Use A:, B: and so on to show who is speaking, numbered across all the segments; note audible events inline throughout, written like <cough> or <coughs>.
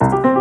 A: Esta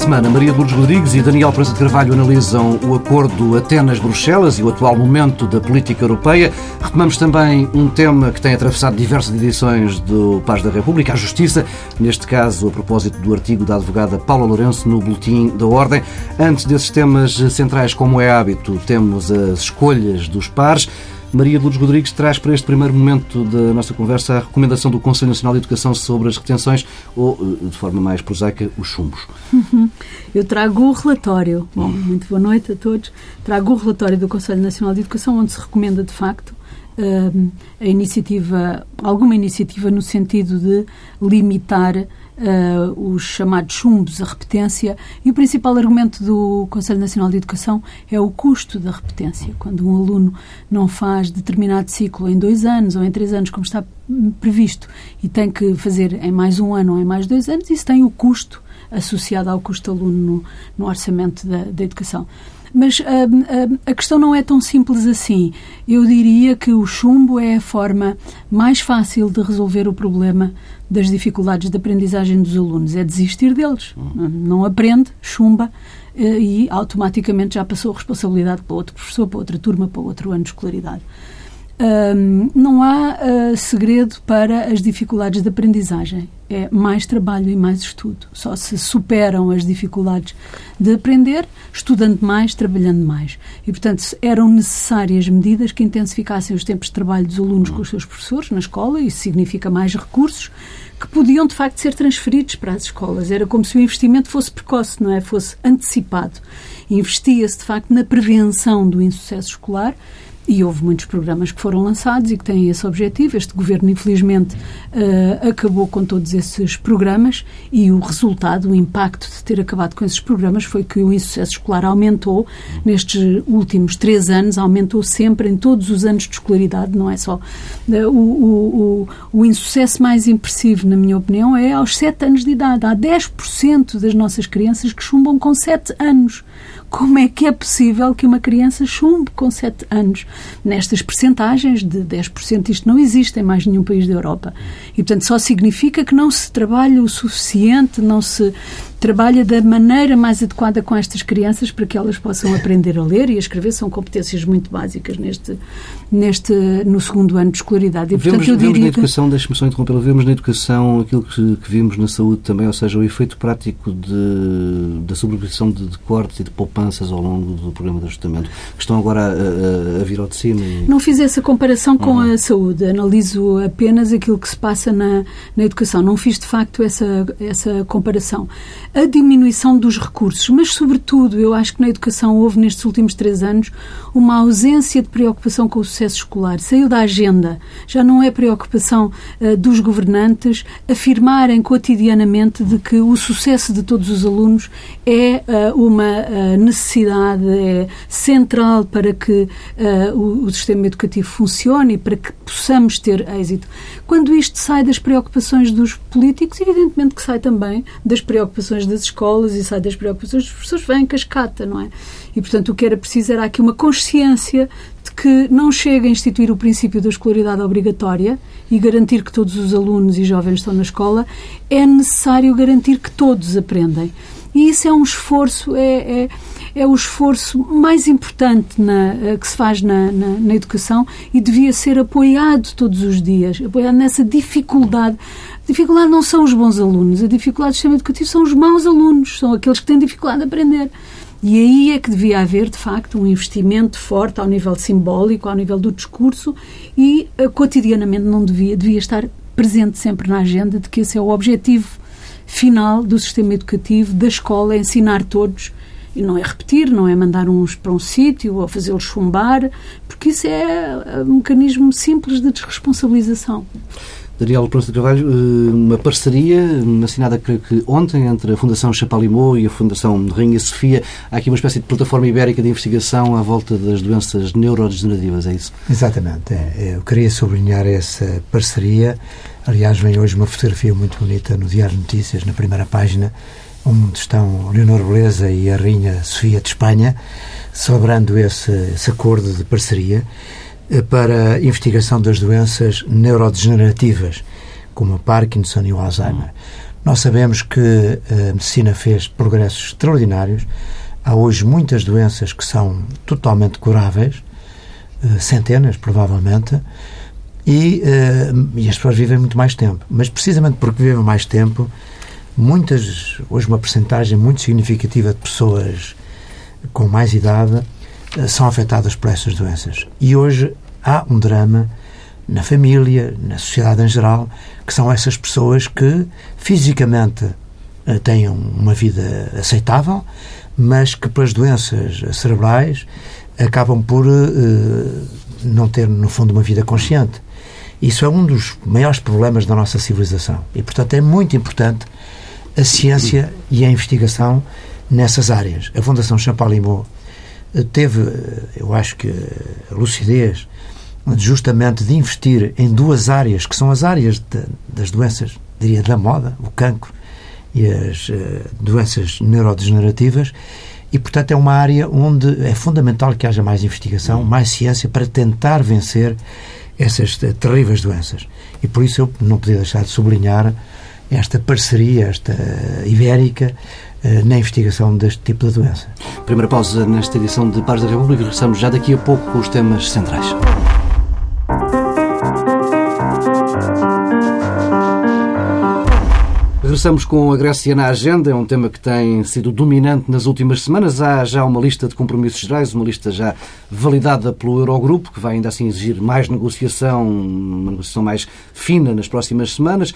A: semana, Maria Lourdes Rodrigues e Daniel Prensa de Carvalho analisam o acordo Atenas-Bruxelas e o atual momento da política europeia. Retomamos também um tema que tem atravessado diversas edições do Paz da República, a Justiça, neste caso a propósito do artigo da advogada Paula Lourenço no Boletim da Ordem. Antes desses temas centrais, como é hábito, temos as escolhas dos pares. Maria Lourdes Rodrigues traz para este primeiro momento da nossa conversa a recomendação do Conselho Nacional de Educação sobre as retenções ou, eh, de forma mais prosaica, os chumbos.
B: Eu trago o relatório. Bom, muito boa noite a todos. Trago o relatório do Conselho Nacional de Educação onde se recomenda, de facto, eh, a iniciativa, alguma iniciativa no sentido de limitar uh, os chamados chumbos, a repetência, e o principal argumento do Conselho Nacional de Educação é o custo da repetência. Quando um aluno não faz determinado ciclo em dois anos ou em três anos, como está previsto, e tem que fazer em mais um ano ou em mais dois anos, isso tem o custo associado ao custo aluno no, no orçamento da, da educação. Mas uh, uh, a questão não é tão simples assim. Eu diria que o chumbo é a forma mais fácil de resolver o problema das dificuldades de aprendizagem dos alunos. É desistir deles. Não aprende, chumba uh, e automaticamente já passou a responsabilidade para outro professor, para outra turma, para outro ano de escolaridade. não há segredo para as dificuldades de aprendizagem é mais trabalho e mais estudo. Só se superam as dificuldades de aprender estudando mais, trabalhando mais. E, portanto, eram necessárias medidas que intensificassem os tempos de trabalho dos alunos com os seus professores na escola, isso significa mais recursos que podiam, de facto, ser transferidos para as escolas. Era como se o investimento fosse precoce, não é? Fosse antecipado. Investia-se, de facto, na prevenção do insucesso escolar e houve muitos programas que foram lançados e que têm esse objetivo. Este governo, infelizmente, uh, acabou com todos esses programas e o resultado, o impacto de ter acabado com esses programas foi que o insucesso escolar aumentou nestes últimos três anos, aumentou sempre em todos os anos de escolaridade, não é só. Uh, o, o, o, insucesso mais impressivo, na minha opinião, é aos sete anos de idade. Há 10% das nossas crianças que chumbam com sete anos como é que é possível que uma criança chumbe com 7 anos? Nestas percentagens de 10%, isto não existe em mais nenhum país da Europa. E, portanto, só significa que não se trabalha o suficiente, não se trabalha da maneira mais adequada com estas crianças para que elas possam aprender a ler e a escrever. São competências muito básicas neste, neste, no segundo ano de escolaridade.
A: E, portanto, vemos, eu diria vemos na educação, que... deixe-me só vemos na educação aquilo que, que, vimos na saúde também, ou seja, o efeito prático de, da sobreposição de, de cortes e de poupanças ao longo do programa de ajustamento, que estão agora a, a, a vir ao de cima. E...
B: Não fiz essa comparação com uhum. a saúde, analiso apenas aquilo que se passa na, na educação. Não fiz, de facto, essa, essa comparação a diminuição dos recursos, mas, sobretudo, eu acho que na educação houve, nestes últimos três anos, uma ausência de preocupação com o sucesso escolar. Saiu da agenda. Já não é preocupação uh, dos governantes afirmarem cotidianamente de que o sucesso de todos os alunos é uh, uma uh, necessidade, é central para que o, o sistema educativo funcione e para que possamos ter êxito. Quando isto sai das preocupações dos políticos, evidentemente que sai também das preocupações das escolas e sai das preocupações dos professores, vem cascata, não é? E, portanto, o que era preciso era aqui uma consciência de que não chega a instituir o princípio da escolaridade obrigatória e garantir que todos os alunos e jovens estão na escola, é necessário garantir que todos aprendem. E isso é um esforço, é, é, é o esforço mais importante na, eh, que se faz na, na, na, educação e devia ser apoiado todos os dias, apoiado nessa dificuldade. A dificuldade não são os bons alunos, a dificuldade do sistema educativo são os maus alunos, são aqueles que têm dificuldade a aprender. E aí é que devia haver, de facto, um investimento forte ao nível simbólico, ao nível do discurso e uh, cotidianamente não devia, devia estar presente sempre na agenda de que esse é o objetivo final do sistema educativo, da escola, é ensinar todos. E não é repetir, não é mandar uns para um sítio ou fazê-los chumbar, porque isso é um mecanismo simples de desresponsabilização.
A: Daniel Pronto de Carvalho, eh, uma parceria assinada, creio que ontem, entre a Fundação Chapalimau e a Fundação Rainha Sofia. Há aqui uma espécie de plataforma ibérica de investigação à volta das doenças neurodegenerativas, é isso?
C: Exatamente. É. Eu queria sublinhar essa parceria. Aliás, vem hoje uma fotografia muito bonita no Diário de Notícias, na primeira página, onde estão Leonor Beleza e a Rainha Sofia de Espanha, celebrando esse, esse acordo de parceria para a investigação das doenças neurodegenerativas, como a Parkinson e o Alzheimer. Nós sabemos que a medicina fez progressos extraordinários. Há hoje muitas doenças que são totalmente curáveis, centenas provavelmente, e, e as pessoas vivem muito mais tempo. Mas precisamente porque vivem mais tempo, muitas, hoje uma percentagem muito significativa de pessoas com mais idade eh, são afetadas por essas doenças. E hoje há um drama na família, na sociedade em geral, que são essas pessoas que fisicamente eh, têm uma vida aceitável, mas que pelas doenças cerebrais acabam por uh, não ter, no fundo, uma vida consciente. Isso é um dos maiores problemas da nossa civilização. E, portanto, é muito importante a ciência e a investigação nessas áreas. A Fundação Champalimau eh, teve, eh, eu acho que, a lucidez justamente de investir em duas áreas, que são as áreas de, das doenças, diria, da moda, o cancro e as uh, doenças neurodegenerativas, e, portanto, é uma área onde é fundamental que haja mais investigação, mais ciência para tentar vencer essas terríveis doenças. E por isso eu não podia deixar de sublinhar esta parceria, esta ibérica, eh, na investigação deste tipo de doença.
A: Primeira pausa nesta edição de Pares da República. Regressamos já daqui a pouco com os temas centrais. Regressamos com a Grécia na agenda, é um tema que tem sido dominante nas últimas semanas. Há já uma lista de compromissos gerais, uma lista já validada pelo Eurogrupo, que vai ainda assim exigir mais negociação, uma negociação mais fina nas próximas semanas.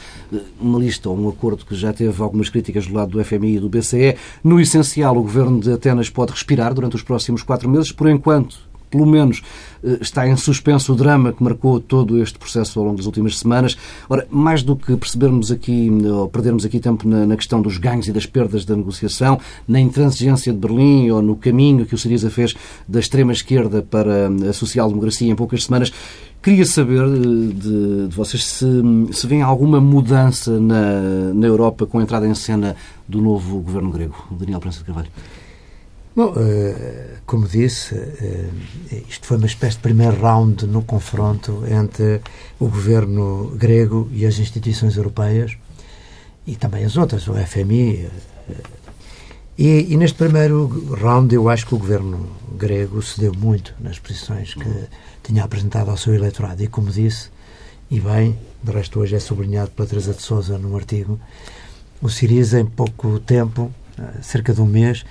A: Uma lista ou um acordo que já teve algumas críticas do lado do FMI e do BCE. No essencial, o governo de Atenas pode respirar durante os próximos quatro meses. Por enquanto, pelo menos eh, está em suspenso o drama que marcou todo este processo ao longo das últimas semanas. Ora, mais do que percebermos aqui, ou perdermos aqui tempo na, na questão dos ganhos e das perdas da negociação, na intransigência de Berlim ou no caminho que o Siriza fez da extrema-esquerda para a social-democracia em poucas semanas, Queria saber eh, de, de, vocês se, se alguma mudança na, na Europa com a entrada em cena do novo governo grego, Daniel Prensa de Carvalho.
C: Bom, uh, como disse, uh, isto foi uma espécie de primeiro round no confronto entre o governo grego e as instituições europeias e também as outras, o FMI. Uh, e, e, neste primeiro round eu acho que o governo grego cedeu muito nas posições que tinha apresentado ao seu eleitorado. E como disse, e bem, de resto hoje é sublinhado pela Teresa de Souza num artigo, o Siriza em pouco tempo, cerca de um mês,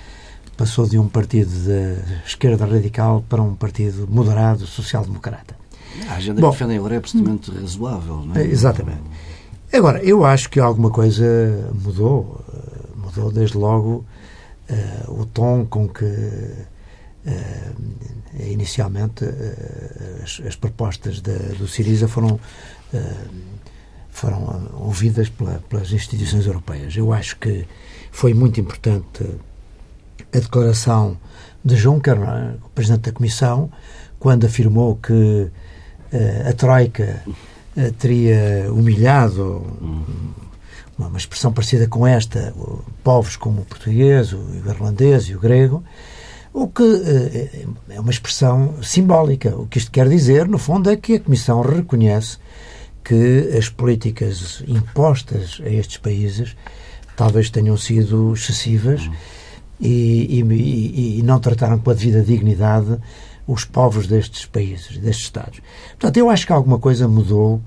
C: passou de um partido de esquerda radical para um partido moderado, social-democrata.
A: A agenda Bom, que defendem agora é absolutamente razoável, não é?
C: Exatamente. Agora, eu acho que alguma coisa mudou. Mudou desde logo uh, o tom com que uh, inicialmente uh, as, as, propostas do Siriza foram foram ouvidas pela, pelas instituições europeias. Eu acho que foi muito importante a declaração de é? o Presidente da Comissão, quando afirmou que uh, a Troika uh, teria humilhado, uma, uma, expressão parecida com esta, povos como o português, o irlandês e o grego, o que uh, é uma expressão simbólica. O que isto quer dizer, no fundo, é que a Comissão reconhece que as políticas impostas a estes países talvez tenham sido excessivas e, e, e não trataram com a devida dignidade os povos destes países, destes Estados. Portanto, eu acho que alguma coisa mudou.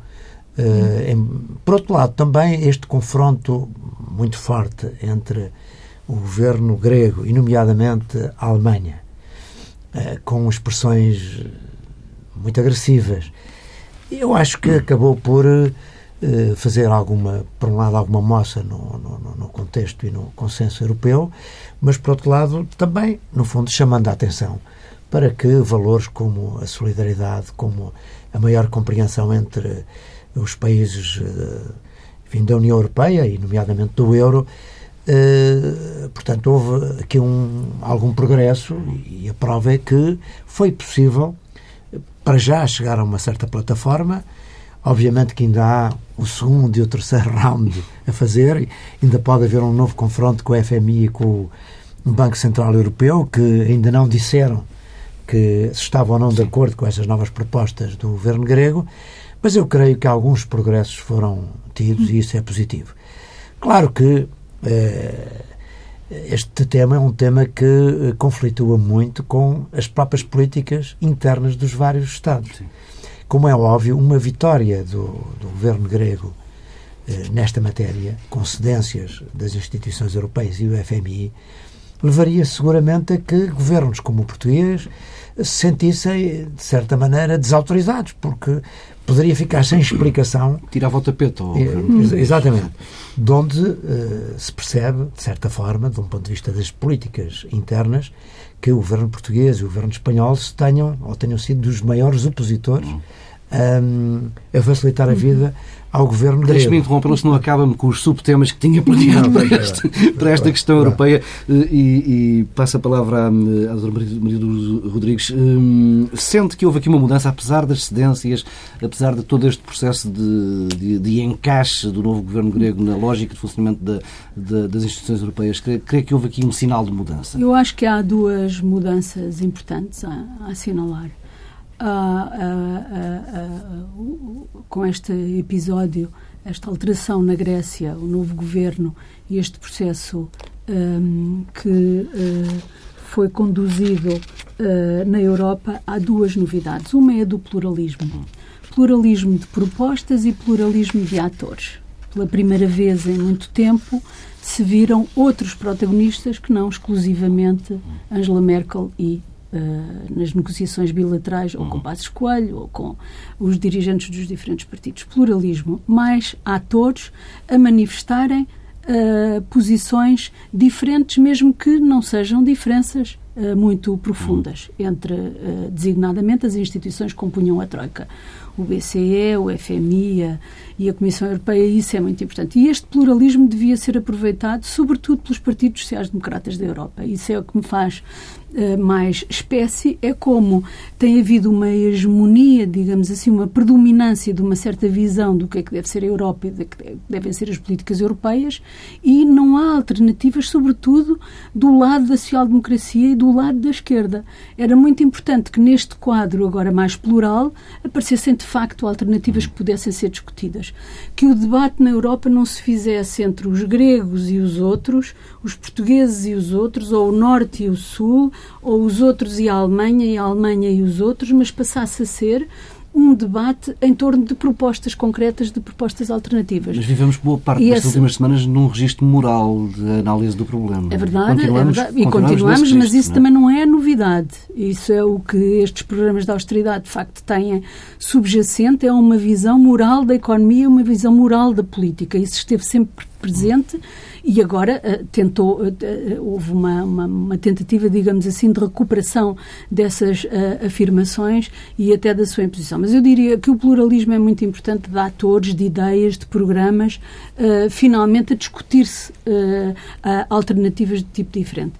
C: Uh, em, por outro lado, também este confronto muito forte entre o governo grego e, nomeadamente, a Alemanha, uh, com expressões muito agressivas, eu acho que acabou por uh, fazer alguma, por um lado, alguma moça no, no, no contexto e no consenso europeu, mas, por outro lado, também, no fundo, chamando a atenção para que valores como a solidariedade, como a maior compreensão entre os países eh, enfim, da União Europeia e, nomeadamente, do euro, eh, portanto, houve aqui um, algum progresso e a prova é que foi possível, para já, chegar a uma certa plataforma. Obviamente que ainda há o segundo e o terceiro <laughs> round a fazer, ainda pode haver um novo confronto com o FMI e com o Banco Central Europeu, que ainda não disseram que se estava ou não de acordo com essas novas propostas do governo grego, mas eu creio que alguns progressos foram tidos e isso é positivo. Claro que eh, este tema é um tema que eh, conflitua muito com as próprias políticas internas dos vários Estados. Sim. Como é óbvio, uma vitória do, do governo grego eh, nesta matéria, com cedências das instituições europeias e o FMI, levaria seguramente a que governos como o português se sentissem, de certa maneira, desautorizados, porque poderia ficar sem explicação. <coughs>
A: Tirava o tapete. Ou...
C: É, exatamente. De onde uh, se percebe, de certa forma, de um ponto de vista das políticas internas, que o governo português e o governo espanhol se tenham, ou tenham sido dos maiores opositores um, uhum. a facilitar a vida ao governo grego.
A: Deixe-me interrompê-lo, senão acaba-me com os subtemas que tinha planeado para, este, para esta questão europeia eh, e, e passo a palavra à, à doutora Maria Rodrigues. Um, sente que houve aqui uma mudança, apesar das cedências, apesar de todo este processo de, de, de encaixe do novo governo grego na lógica de funcionamento da, da, das instituições europeias, crê, crê, que houve aqui um sinal de mudança?
B: Eu acho que há duas mudanças importantes a, a assinalar com este episódio, esta alteração na Grécia, o novo governo e este processo um, que uh, foi conduzido uh, na Europa, há duas novidades. Uma é do pluralismo. Pluralismo de propostas e pluralismo de atores. Pela primeira vez em muito tempo se viram outros protagonistas que não exclusivamente Angela Merkel e Uh, nas negociações bilaterais, ou com Passos Coelho, ou com os dirigentes dos diferentes partidos. Pluralismo, mais atores a manifestarem uh, posições diferentes, mesmo que não sejam diferenças uh, muito profundas entre, designadamente, as instituições que compunham a Troika. O BCE, o FMI a, e a Comissão Europeia, isso é muito importante. E este pluralismo devia ser aproveitado, sobretudo pelos partidos sociais-democratas da Europa. Isso é o que me faz eh, mais espécie, é como tem havido uma hegemonia, digamos assim, uma predominância de uma certa visão do que é que deve ser a Europa e do que devem ser as políticas europeias e não há alternativas, sobretudo do lado da social-democracia e do lado da esquerda. Era muito importante que neste quadro agora mais plural aparecessem de facto alternativas que pudessem ser discutidas. Que o debate na Europa não se fizesse entre os gregos e os outros, os portugueses e os outros, ou o norte e o sul, ou os outros e a Alemanha, e a Alemanha e os outros, mas passasse a ser um debate em torno de propostas concretas, de propostas alternativas.
A: Mas vivemos boa parte e das esse... últimas semanas num registro moral de análise do problema.
B: É verdade, continuamos, é verdade. e continuamos, continuamos registro, mas isso não é? também não é novidade. Isso é o que estes programas de austeridade de facto têm subjacente, é uma visão moral da economia, uma visão moral da política. Isso esteve sempre presente e agora uh, tentou, uh, houve uma, uma, uma, tentativa, digamos assim, de recuperação dessas afirmações e até da sua imposição. Mas eu diria que o pluralismo é muito importante de atores, de ideias, de programas, finalmente a discutir-se alternativas de tipo diferente.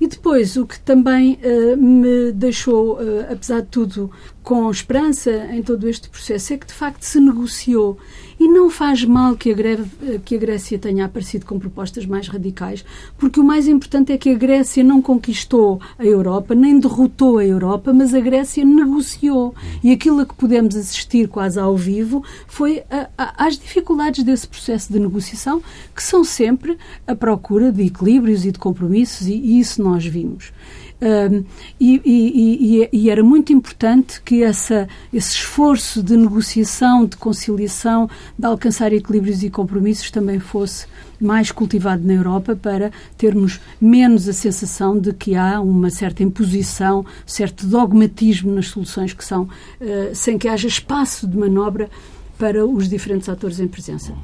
B: E depois, o que também uh, me deixou, uh, apesar de tudo, com esperança em todo este processo, é que de facto se negociou e não faz mal que a, greve, que a Grécia tenha aparecido com propostas mais radicais, porque o mais importante é que a Grécia não conquistou a Europa, nem derrotou a Europa, mas a Grécia negociou. E aquilo a que pudemos assistir quase ao vivo foi a, a, às dificuldades desse processo de negociação, que são sempre a procura de equilíbrios e de compromissos, e, e isso nós vimos. Um, e, e, e, era muito importante que essa, esse esforço de negociação, de conciliação, de alcançar equilíbrios e compromissos também fosse mais cultivado na Europa para termos menos a sensação de que há uma certa imposição, certo dogmatismo nas soluções que são, uh, sem que haja espaço de manobra para os diferentes atores em presença.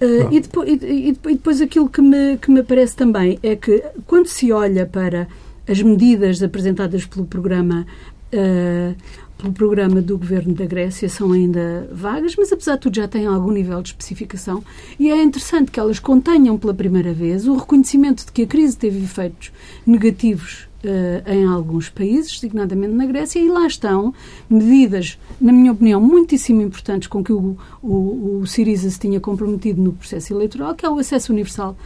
B: Uh, e, depois, e, depois, aquilo que me, que me parece também é que quando se olha para as medidas apresentadas pelo programa uh, pelo programa do governo da Grécia são ainda vagas, mas apesar de tudo já têm algum nível de especificação. E é interessante que elas contenham pela primeira vez o reconhecimento de que a crise teve efeitos negativos uh, em alguns países, designadamente na Grécia, e lá estão medidas, na minha opinião, muitíssimo importantes com que o, o, o Siriza se tinha comprometido no processo eleitoral, que é o acesso universal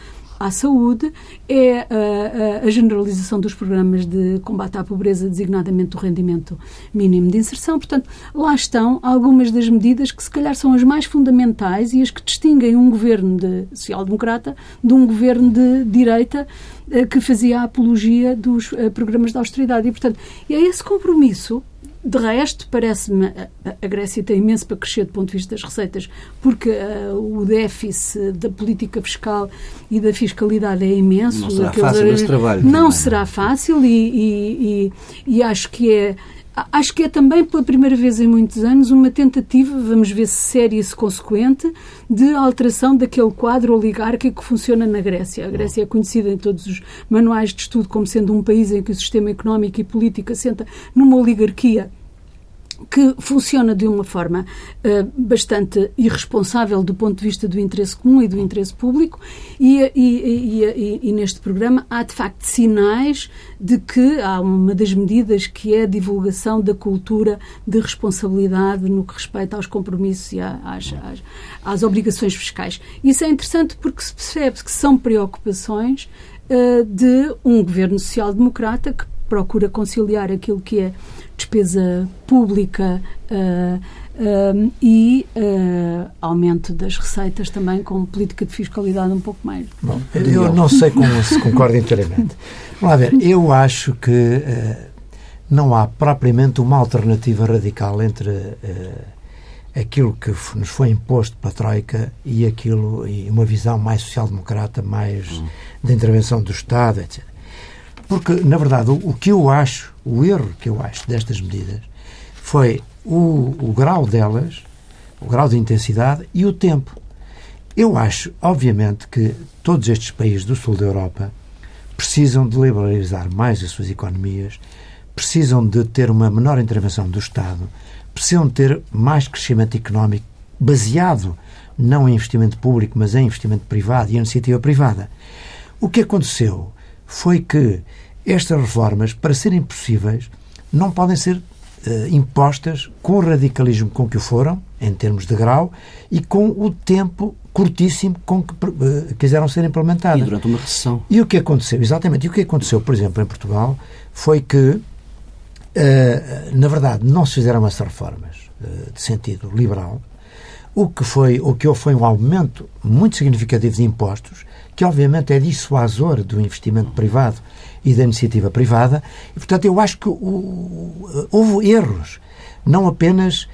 B: à saúde, é a, a, generalização dos programas de combate à pobreza, designadamente do rendimento mínimo de inserção. Portanto, lá estão algumas das medidas que, se calhar, são as mais fundamentais e as que distinguem um governo de social-democrata de um governo de direita eh, que fazia a apologia dos eh, programas de austeridade. E, portanto, é esse compromisso de resto, parece-me a Grécia tem imenso para crescer do ponto de vista das receitas, porque uh, o déficit da política fiscal e da fiscalidade é imenso.
A: Não será fácil esse trabalho.
B: Não, será fácil e, e, e, e acho que é Acho que é também pela primeira vez em muitos anos uma tentativa, vamos ver se séria e se consequente, de alteração daquele quadro oligárquico que funciona na Grécia. A Grécia é conhecida em todos os manuais de estudo como sendo um país em que o sistema económico e político assenta numa oligarquia que funciona de uma forma uh, bastante irresponsável do ponto de vista do interesse comum e do interesse público, e, e, e, e, neste programa há de facto sinais de que há uma das medidas que é a divulgação da cultura de responsabilidade no que respeita aos compromissos e às, às, às obrigações fiscais. Isso é interessante porque se percebe que são preocupações uh, de um governo social-democrata que procura conciliar aquilo que é despesa pública uh, uh, e uh, aumento das receitas também com política de fiscalidade um pouco mais.
C: Bom, eu não sei como se concorda inteiramente. Vamos lá ver, eu acho que não há propriamente uma alternativa radical entre aquilo que nos foi imposto pela Troika e aquilo e uma visão mais social-democrata, mais hum. de intervenção do Estado, etc. Porque, na verdade, o, o, que eu acho, o erro que eu acho destas medidas foi o, o grau delas, o grau de intensidade e o tempo. Eu acho, obviamente, que todos estes países do sul da Europa precisam de liberalizar mais as suas economias, precisam de ter uma menor intervenção do Estado, precisam de ter mais crescimento económico baseado não em investimento público, mas em investimento privado e em iniciativa privada. O que aconteceu foi que estas reformas, para serem possíveis, não podem ser uh, impostas com o radicalismo com que o foram, em termos de grau, e com o tempo curtíssimo com que uh, quiseram ser implementadas. E
A: durante uma recessão.
C: E o que aconteceu, exatamente, e o que aconteceu, por exemplo, em Portugal, foi que, uh, na verdade, não se fizeram essas reformas de sentido liberal, o que foi o que houve foi um aumento muito significativo de impostos, que obviamente é dissuasor do investimento privado e da iniciativa privada. E, portanto, eu acho que o, houve erros, não apenas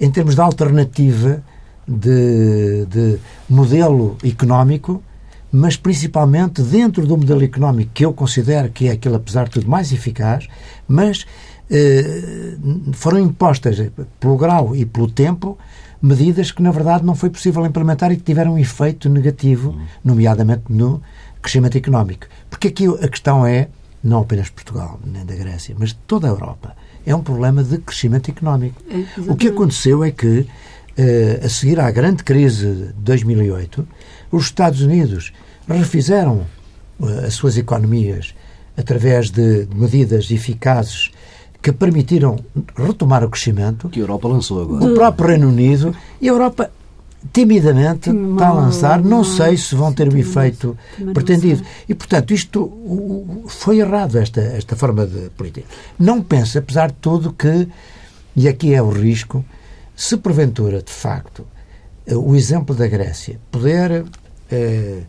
C: em termos de alternativa de, de modelo económico, mas principalmente dentro do modelo económico que eu considero que é aquele, apesar de tudo, mais eficaz, mas eh, foram impostas pelo grau e pelo tempo medidas que, na verdade, não foi possível implementar e que tiveram um efeito negativo, nomeadamente no crescimento económico. Porque aqui a questão é, não apenas Portugal, nem da Grécia, mas de toda a Europa, é um problema de crescimento económico. É, o que aconteceu é que, eh, a seguir à grande crise de 2008, os Estados Unidos refizeram eh, as suas economias através de medidas eficazes que permitiram retomar o crescimento.
A: Que a Europa lançou agora.
C: O próprio Reino Unido e a Europa timidamente mal, está a lançar, não mal, sei se vão ter o efeito pretendido. E, portanto, isto foi errado, esta, esta forma de política. Não penso, apesar de tudo, que, e aqui é o risco, se porventura, de facto, o exemplo da Grécia puder eh,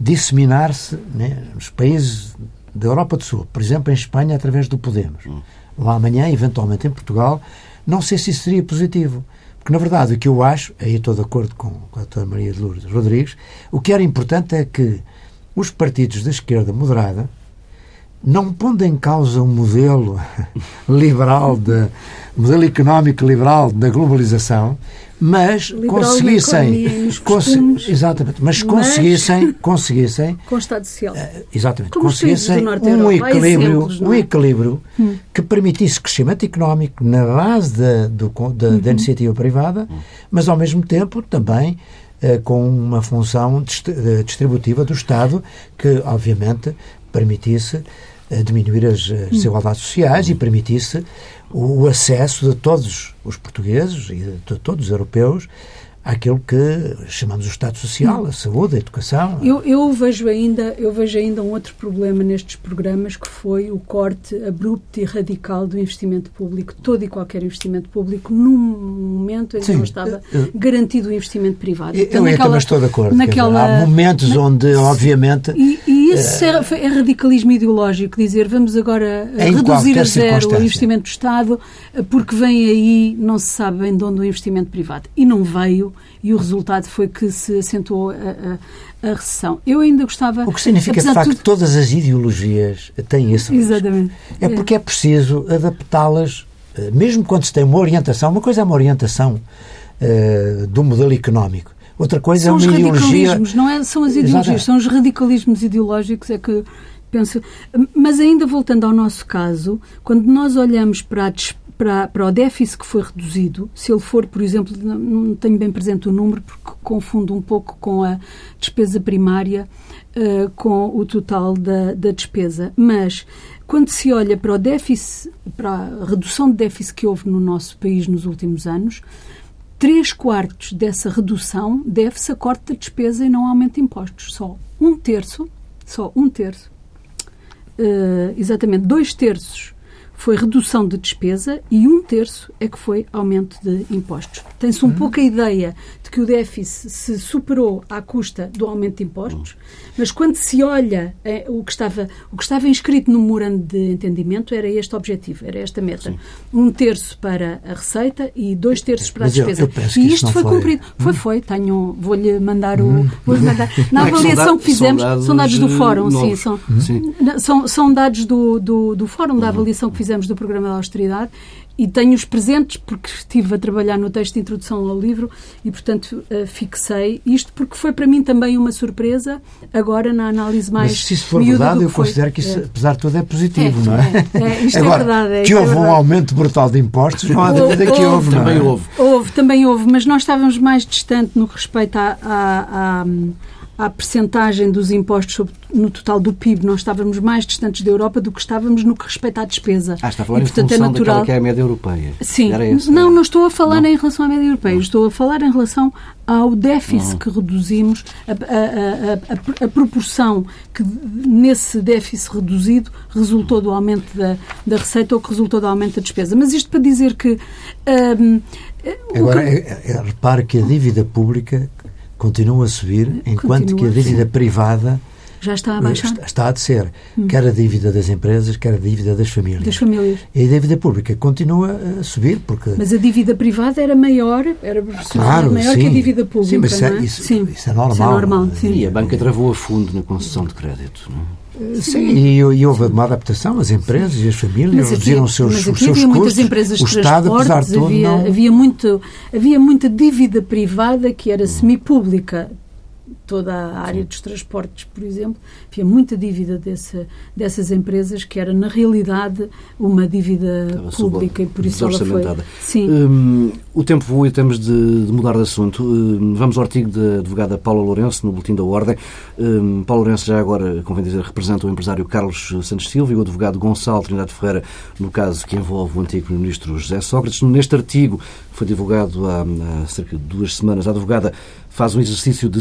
C: disseminar-se né, nos países da Europa do Sul, por exemplo, em Espanha, através do Podemos, hum. Ou amanhã, eventualmente, em Portugal, não sei se isso seria positivo. Porque, na verdade, o que eu acho, aí estou de acordo com, a doutora Maria de Lourdes Rodrigues, o que era importante é que os partidos da esquerda moderada não pondo em causa um modelo <laughs> liberal, de, modelo económico liberal da globalização, mas liberal conseguissem
B: costumes,
C: exatamente, mas, mas conseguissem <laughs> conseguissem
B: com Estado Social. Uh,
C: exatamente, Como conseguissem um equilíbrio, exemplos, um equilíbrio hum. que permitisse crescimento económico na base da, do, da, uhum. da iniciativa privada, mas ao mesmo tempo também uh, com uma função eh, distributiva do Estado que obviamente permitisse diminuir as, as desigualdades sociais e permitisse o acesso de todos os portugueses e de todos os europeus àquilo que chamamos o Estado Social, a saúde, a educação.
B: Eu, eu, vejo ainda, eu vejo ainda um outro problema nestes programas que foi o corte abrupto e radical do investimento público, todo e qualquer investimento público, num momento em que Sim, não estava eu, garantido o investimento privado.
C: Eu, então, eu naquela, também estou de acordo. Naquela, dizer, há momentos na, onde, obviamente.
B: E, e isso é, é, radicalismo ideológico, dizer vamos agora reduzir a zero o investimento do Estado porque vem aí, não se sabe bem de onde o investimento privado. E não veio e o resultado foi que se acentuou a, a, a recessão. Eu ainda gostava...
C: O que significa, de facto, que todas as ideologias têm esse risco.
B: Exatamente.
C: É porque é preciso adaptá-las, eh, mesmo quando se tem uma orientação. Uma coisa é uma orientação uh, do modelo económico. Outra coisa
B: são
C: é uma ideologia...
B: Não é, são as ideologias, são os radicalismos ideológicos é que penso. Mas ainda voltando ao nosso caso, quando nós olhamos para a para, para o déficit que foi reduzido, se ele for, por exemplo, não tenho bem presente o número porque confundo um pouco com a despesa primária uh, com o total da, da despesa, mas quando se olha para o déficit, para a redução de déficit que houve no nosso país nos últimos anos, três quartos dessa redução deve-se a corte da despesa e não aumento de impostos. Só um terço, só um terço, uh, exatamente dois terços foi redução de despesa e um terço é que foi aumento de impostos. Tem-se um uhum. pouco a ideia de que o déficit se superou à custa do aumento de impostos, mas quando se olha é, o, que estava, o que estava inscrito no memorando de entendimento era este objetivo, era esta meta. Sim. Um terço para a receita e dois terços para a despesa.
C: Eu, eu
B: e isto foi, foi cumprido. Hum. Foi, foi. Tenho, vou-lhe mandar o. Hum. Vou mandar, <laughs> na é avaliação que fizemos, são dados, do fórum, sim, são, sim. São, são dados do, do, do fórum da uhum. avaliação que fizemos fizemos do programa da austeridade e tenho-os presentes porque estive a trabalhar no texto de introdução ao livro e, portanto, uh, fixei isto porque foi para mim também uma surpresa agora na análise mais
C: Mas se isso for verdade, eu foi. considero que isso, é. apesar de tudo, é positivo,
B: é,
C: não
B: é? é, é isto é agora, é verdade. É,
C: que houve um aumento brutal de impostos, não há dúvida que houve.
A: Também houve.
B: Houve, também houve, mas nós estávamos mais distante no respeito à, à, à à percentagem dos impostos sobre, no total do PIB, nós estávamos mais distantes da Europa do que estávamos no que respeita à despesa.
A: Ah, está a falar e, portanto, em função é natural... que é a média europeia.
B: Sim. Esse, não, não estou a falar não. em relação à média europeia. Não. Estou a falar em relação ao déficit que reduzimos, a, a, a, a, proporção que nesse déficit reduzido resultou do aumento da, da receita ou que resultou do aumento da despesa. Mas isto para dizer que...
C: Hum, Agora, que... É, é, repare que a dívida pública continua a subir, enquanto continua, que a dívida sim. privada
B: já está a baixar.
C: Está, está a descer. Hum. Quer a dívida das empresas, quer a dívida das famílias.
B: Das famílias.
C: E a dívida pública continua a subir porque...
B: Mas a dívida privada era maior, era claro, maior sim. que a dívida pública, sim, mas
C: isso,
B: é, é?
C: Isso, sim. isso é normal. Isso é normal
B: sim.
A: E a banca travou a fundo na concessão de crédito, não é?
C: Sim, e, e, houve uma adaptação, as empresas e as famílias mas reduziram os seus, mas aqui os seus havia custos. muitas empresas de o Estado, apesar de tudo,
B: havia,
C: não...
B: havia, muito, havia muita dívida privada que era semipública toda a área Sim. dos transportes, por exemplo, havia muita dívida dessa, dessas empresas que era, na realidade, uma dívida Estava pública e por isso ela foi...
A: Sim. Um, o tempo voa e temos de, de mudar de assunto. Um, vamos ao artigo da advogada Paula Lourenço, no Boletim da Ordem. Um, Paula Lourenço já agora, convém dizer, representa o empresário Carlos Santos Silva e o advogado Gonçalo Trindade Ferreira, no caso que envolve o antigo ministro José Sócrates. Neste artigo, que foi divulgado há, há cerca de duas semanas, a advogada faz um exercício de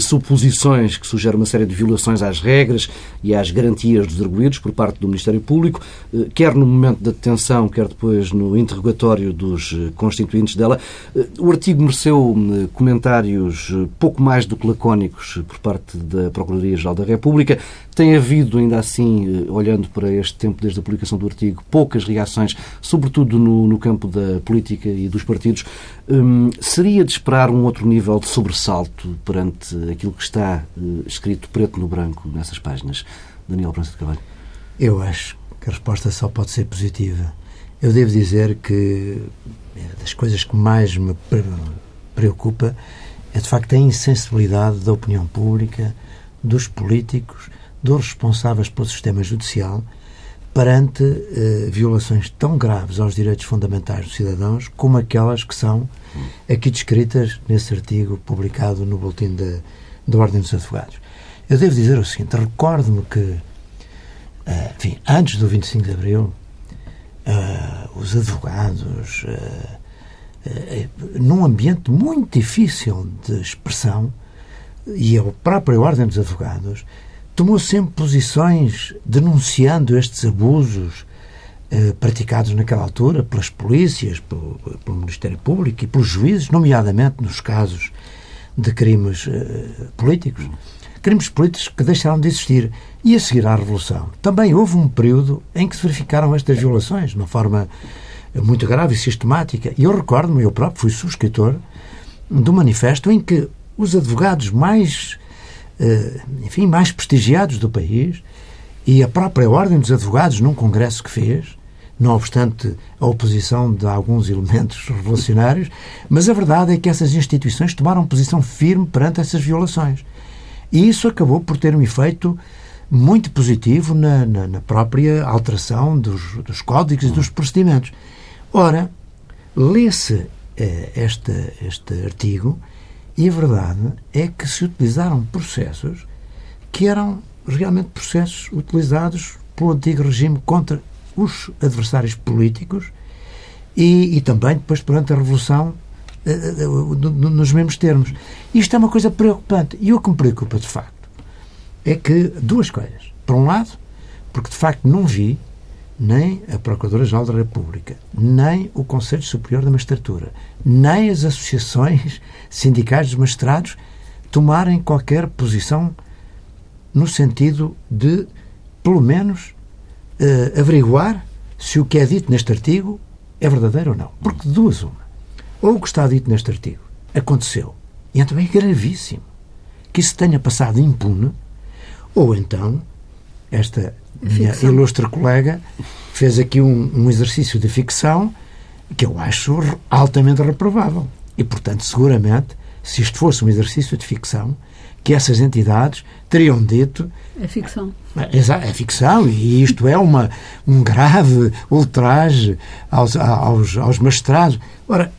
A: que sugere uma série de violações às regras e às garantias dos arguídos por parte do Ministério Público, eh, quer no momento da detenção, quer depois no interrogatório dos eh, constituintes dela. Eh, o artigo mereceu comentários pouco mais do que lacónicos por parte da Procuradoria-Geral da República. Tem havido, ainda assim, olhando para este tempo desde a publicação do artigo, poucas reações, sobretudo no, no campo da política e dos partidos. Hum, seria de esperar um outro nível de sobressalto perante aquilo que está uh, escrito preto no branco nessas páginas? Daniel Prança de Carvalho.
C: Eu acho que a resposta só pode ser positiva. Eu devo dizer que é das coisas que mais me preocupa é de facto a insensibilidade da opinião pública, dos políticos dos responsáveis pelo sistema judicial perante eh, violações tão graves aos direitos fundamentais dos cidadãos como aquelas que são aqui descritas nesse artigo publicado no Boletim da Ordem dos Advogados. Eu devo dizer o seguinte: recordo-me que, eh, enfim, antes do 25 de Abril, eh, os advogados, num ambiente muito difícil de expressão, e a própria Ordem dos Advogados tomou sempre posições denunciando estes abusos eh, praticados naquela altura pelas polícias, pelo, pelo, Ministério Público e pelos juízes, nomeadamente nos casos de crimes eh, políticos. Crimes políticos que deixaram de existir. E a seguir à Revolução, também houve um período em que se verificaram estas violações, de uma forma muito grave e sistemática. E eu recordo-me, eu próprio fui subscritor um manifesto em que os advogados mais, eh, enfim, mais prestigiados do país e a própria Ordem dos Advogados, num congresso que fez, não obstante a oposição de alguns elementos <laughs> revolucionários, mas a verdade é que essas instituições tomaram posição firme perante essas violações. E isso acabou por ter um efeito muito positivo na, na, na própria alteração dos, dos códigos e dos procedimentos. Ora, lê-se eh, este, este artigo e a verdade é que se utilizaram processos que eram realmente processos utilizados pelo antigo regime contra os adversários políticos e, e também depois durante a Revolução eh, eh, nos mesmos termos. Isto é uma coisa preocupante. E o que me preocupa, de facto, é que duas coisas. Por um lado, porque de facto não vi nem a Procuradora-Geral da República, nem o Conselho Superior da Magistratura, nem as associações <laughs> sindicais dos magistrados tomarem qualquer posição no sentido de, pelo menos, uh, averiguar se o que é dito neste artigo é verdadeiro ou não. Porque de duas uma. Ou o que está dito neste artigo aconteceu, e então é gravíssimo que isso tenha passado impune, ou então esta minha ilustre colega fez aqui um, um exercício de ficção que eu acho altamente reprovável. E, portanto, seguramente, se isto fosse um exercício de ficção, que essas entidades teriam dito.
B: É ficção.
C: É, é ficção, e isto é uma, um grave ultraje aos, aos, aos magistrados. Ora,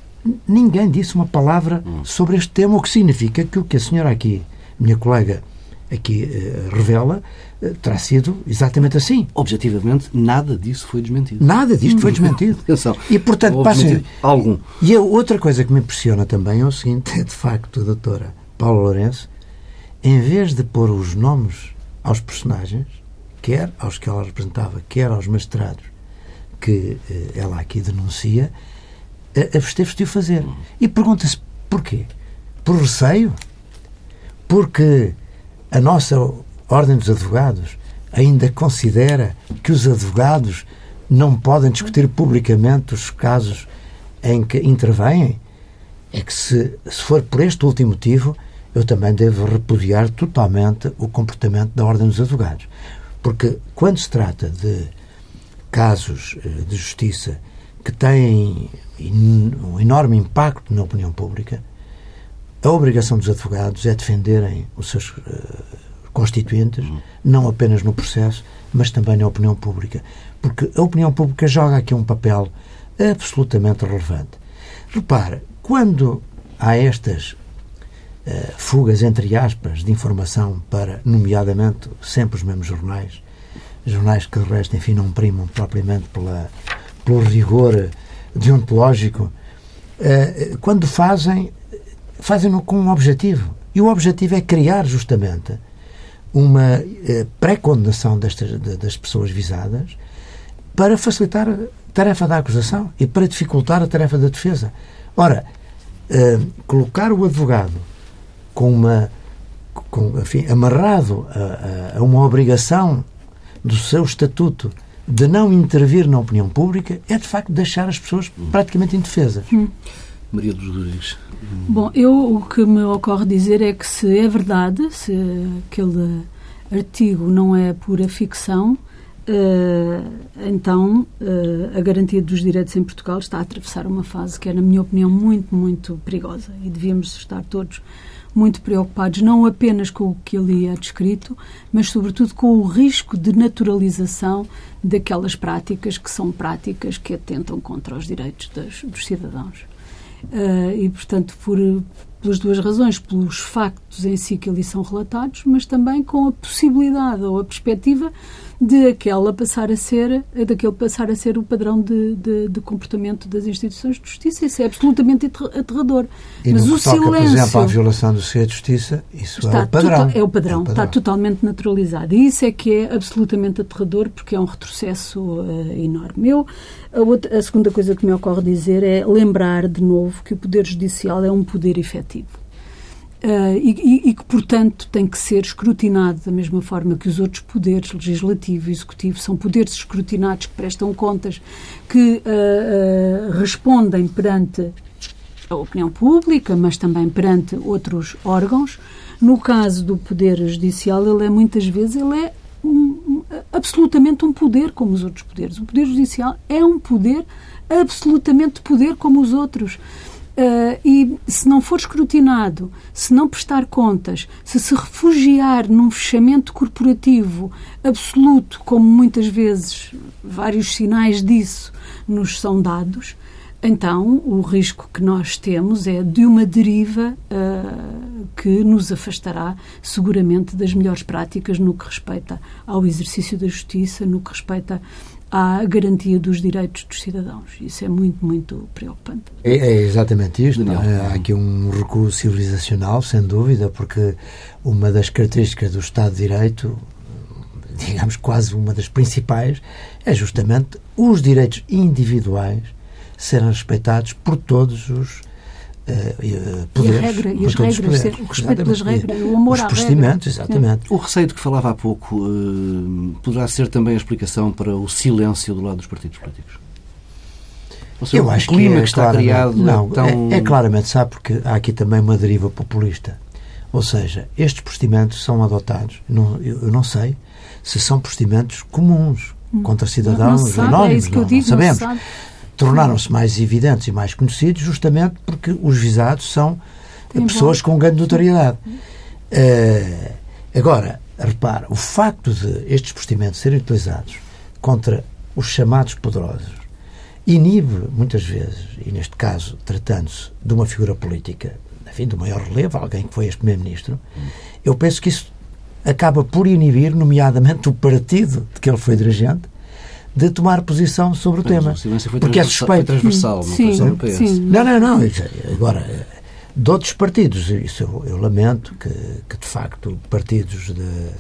C: ninguém disse uma palavra sobre este tema, o que significa que o que a senhora aqui, minha colega, aqui uh, revela, uh, terá sido exatamente assim.
A: Objetivamente, nada disso foi desmentido.
C: Nada disto foi desmentido. <laughs>
A: Atenção.
C: E, portanto, passa...
A: algum.
C: E a outra coisa que me impressiona também é o seguinte, é de facto, a doutora Paula Lourenço, em vez de pôr os nomes aos personagens, quer aos que ela representava, quer aos magistrados que uh, ela aqui denuncia, absteve-se de o fazer. E pergunta-se porquê? Por receio? Porque a nossa Ordem dos Advogados ainda considera que os advogados não podem discutir publicamente os casos em que intervêm? É que, se, se for por este último motivo, eu também devo repudiar totalmente o comportamento da Ordem dos Advogados. Porque quando se trata de casos eh, de justiça que têm um enorme impacto na opinião pública, a obrigação dos advogados é defenderem os seus uh, constituintes, uhum. não apenas no processo, mas também na opinião pública. Porque a opinião pública joga aqui um papel absolutamente relevante. Repare, quando há estas uh, fugas, entre aspas, de informação para, nomeadamente, sempre os mesmos jornais, jornais que, de resto, enfim, não primam propriamente pela, pelo rigor deontológico, uh, quando fazem, fazem-no com um objetivo. E o objetivo é criar justamente uma eh, pré-condenação destas das pessoas visadas para facilitar a tarefa da acusação e para dificultar a tarefa da defesa. Ora, eh, colocar o advogado com uma com, enfim, amarrado a, a, uma obrigação do seu estatuto de não intervir na opinião pública é de facto deixar as pessoas praticamente indefesas. Hum.
A: Maria dos Rodrigues.
B: Bom, eu o que me ocorre dizer é que se é verdade, se aquele artigo não é pura ficção, uh, então uh, a garantia dos direitos em Portugal está a atravessar uma fase que é, na minha opinião, muito, muito perigosa e devíamos estar todos muito preocupados não apenas com o que ali é descrito, mas sobretudo com o risco de naturalização daquelas práticas que são práticas que atentam contra os direitos dos cidadãos. Uh, e, portanto, por, pelas duas razões, pelos factos em si que ali são relatados, mas também com a possibilidade ou a perspectiva de aquela passar a ser, daquele passar a ser o padrão de, de, de comportamento das instituições de justiça. Isso é absolutamente aterrador.
C: E
B: Mas
C: no
B: o
C: que toca,
B: silêncio
C: por exemplo, à violação do segredo de justiça, isso é o padrão.
B: tota- é o padrão, está totalmente naturalizado. E isso é que é absolutamente aterrador, porque é um retrocesso eh, enorme. Eu, a, outra- a segunda coisa que me ocorre dizer é lembrar de novo que o Poder Judicial é um poder efetivo. Uh, e, e- e que, portanto, tem que ser escrutinado da mesma forma que os outros poderes, legislativo e executivo, são poderes escrutinados que prestam contas, que uh, uh, respondem perante a opinião pública, mas também perante outros órgãos. No caso do Poder Judicial, ele é muitas vezes ele é um- absolutamente um poder como os outros poderes. O Poder Judicial é um poder absolutamente poder como os outros. Uh, e se não for escrutinado, se não prestar contas, se se refugiar num fechamento corporativo absoluto, como muitas vezes vários sinais disso nos são dados, então o risco que nós temos é de uma deriva uh, que nos afastará seguramente das melhores práticas no que respeita ao exercício da justiça, no que respeita à garantia dos direitos dos cidadãos. Isso é muito, muito preocupante.
C: É, é exatamente isto. Não é? Há aqui um recuo civilizacional, sem dúvida, porque uma das características do Estado de Direito, digamos quase uma das principais, é justamente os direitos individuais serem respeitados por todos os eh, eh, poderes.
B: regra, e as regras, o respeito pelas
C: Exatamente.
B: regras, o amor
C: Os
B: à regra.
C: procedimentos,
B: Sim.
C: exatamente.
A: O receio de que falava há pouco eh, poderá ser também a explicação para o silêncio do lado dos partidos políticos? Seja,
C: Eu acho
A: o clima
C: que,
A: que,
C: é
A: está
C: claramente-
A: criado
C: não,
A: é tão...
C: é, é claramente, sabe, porque há aqui também uma deriva populista. Ou seja, estes procedimentos são adotados, não, eu, eu não sei se são procedimentos comuns contra
B: Não
C: cidadãos
B: se sabe,
C: anónimos,
B: é isso que
C: não,
B: eu digo,
C: não
B: não
C: sabemos.
B: sabe.
C: Tornaram-se mais evidentes e mais conhecidos justamente porque os visados são
B: Tem
C: pessoas
B: bom.
C: com grande notoriedade. Eh, agora, repara, o facto de estes procedimentos serem utilizados contra os chamados poderosos inibe, muitas vezes, e neste caso, tratando-se de uma figura política, enfim, do maior relevo, alguém que foi este Primeiro-Ministro, eu penso que isso acaba por inibir, nomeadamente, o partido de que ele foi dirigente, de tomar posição sobre o
A: Mas
C: tema.
A: o
C: Porque é suspeito.
A: transversal, não foi
B: Sim,
A: PS.
B: sim.
C: Não, não, não. é- Agora, eh, de outros partidos, isso eu, eu lamento que, que, de facto, partidos de-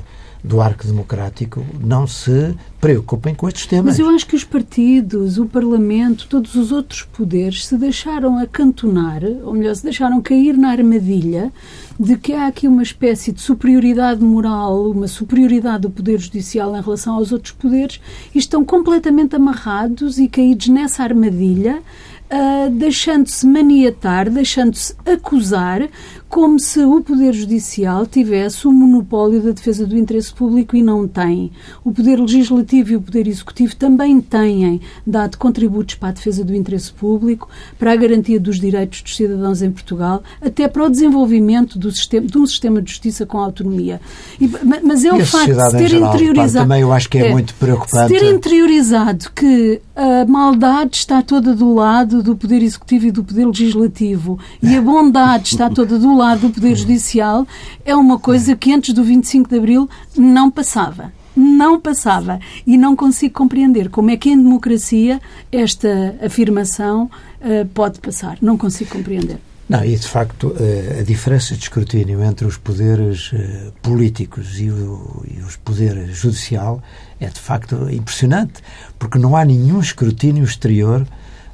C: do arco democrático não se preocupem com estes temas.
B: Mas eu acho que os partidos, o Parlamento, todos os outros poderes se deixaram acantonar, ou melhor, se deixaram cair na armadilha de que há aqui uma espécie de superioridade moral, uma superioridade do Poder Judicial em relação aos outros poderes e estão completamente amarrados e caídos nessa armadilha. ah, deixando-se maniatar, deixando-se acusar, como se o Poder Judicial tivesse o monopólio da defesa do interesse público e não tem. O Poder Legislativo e o Poder Executivo também têm dado contributos para a defesa do interesse público, para a garantia dos direitos dos cidadãos em Portugal, até para o desenvolvimento do sistema, de um sistema de justiça com autonomia. E- ma- mas é o facto de ter
C: geral,
B: interiorizado.
C: também eu acho que é muito preocupante.
B: Ter interiorizado que a maldade está toda do lado do Poder Executivo e do Poder Legislativo e a bondade está toda do lado do Poder Judicial é uma coisa que antes do 25 de Abril não passava. Não passava. E não consigo compreender como é que em democracia esta afirmação eh, pode passar. Não consigo compreender.
C: Não, e de facto eh, a diferença de escrutínio entre os poderes eh, políticos e, o, e os poderes judicial é de facto impressionante, porque não há nenhum escrutínio exterior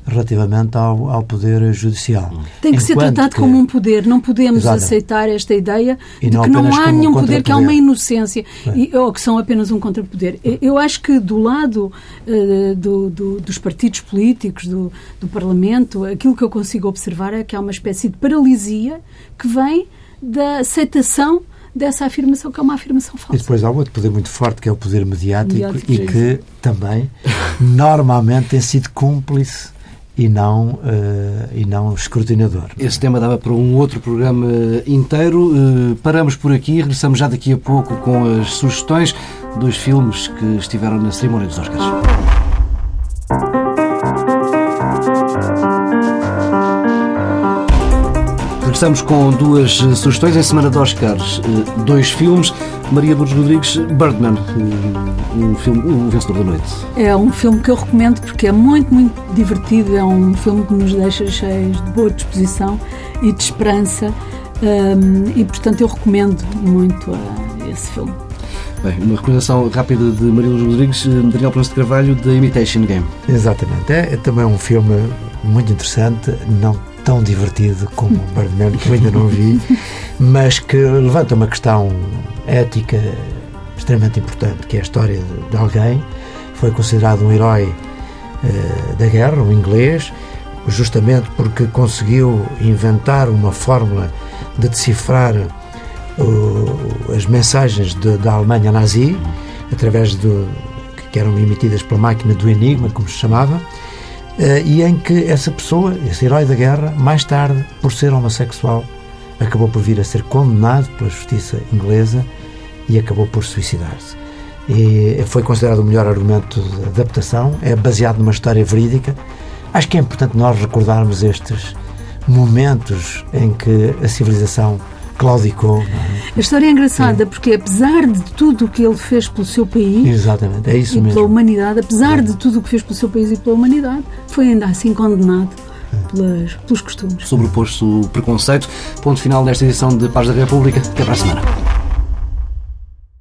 C: relativamente ao, ao poder judicial.
B: Tem que ser
C: Enquanto
B: tratado
C: que-
B: como um poder. Não podemos
C: Exato.
B: aceitar esta ideia
C: E
B: de
C: não
B: que não há
C: um
B: nenhum poder, que há uma inocência e, ou que são apenas um contrapoder. Eu- acho que do lado eh, do- do- dos partidos políticos, do, do Parlamento, aquilo que eu consigo observar é que há uma espécie de paralisia que vem da aceitação dessa afirmação, que é uma afirmação
C: E
B: falsa.
C: depois há outro poder muito forte que é o poder mediático,
B: Mediático,
C: e que também normalmente tem sido cúmplice e não, eh, e não escrutinador.
A: Esse tema dava para um outro programa inteiro. Eh, Paramos por aqui, regressamos já daqui a pouco com as sugestões dos filmes que estiveram na cerimónia dos Oscars. Regressamos com duas sugestões. Em semana de Oscars, dois filmes. Maria Lourdes Rodrigues, Birdman, um filme, o vencedor da noite.
B: É um filme que eu recomendo porque é muito, muito divertido. É um filme que nos deixa cheios de boa disposição e de esperança. E, portanto, eu recomendo muito esse filme.
A: Bem, uma recomendação rápida de Maria Luz Rodrigues, Daniel Pronto de Carvalho, The Imitation Game.
C: Exatamente. É, é, também um filme muito interessante, não tão divertido como o Birdman, que eu ainda não vi, <laughs> mas que levanta uma questão ética extremamente importante, que é a história de, de alguém. Foi considerado um herói uh, da guerra, um inglês, justamente porque conseguiu inventar uma fórmula de decifrar as mensagens de, da Alemanha nazi, através do que eram emitidas pela máquina do Enigma, como se chamava, e em que essa pessoa, esse herói da guerra, mais tarde, por ser homossexual, acabou por vir a ser condenado pela justiça inglesa e acabou por suicidar-se. E foi considerado o melhor argumento de adaptação, é baseado numa história verídica. Acho que é importante nós recordarmos estes momentos em que a civilização claudicou.
B: É? A história é engraçada Sim. porque, apesar de tudo o que ele fez pelo seu país
C: Exatamente, é isso
B: e
C: mesmo.
B: pela humanidade, apesar de tudo o que fez pelo seu país e pela humanidade, foi ainda assim condenado pelas, pelos costumes.
A: Sobreposto o preconceito. Ponto final desta edição de Paz da República. Até para a semana.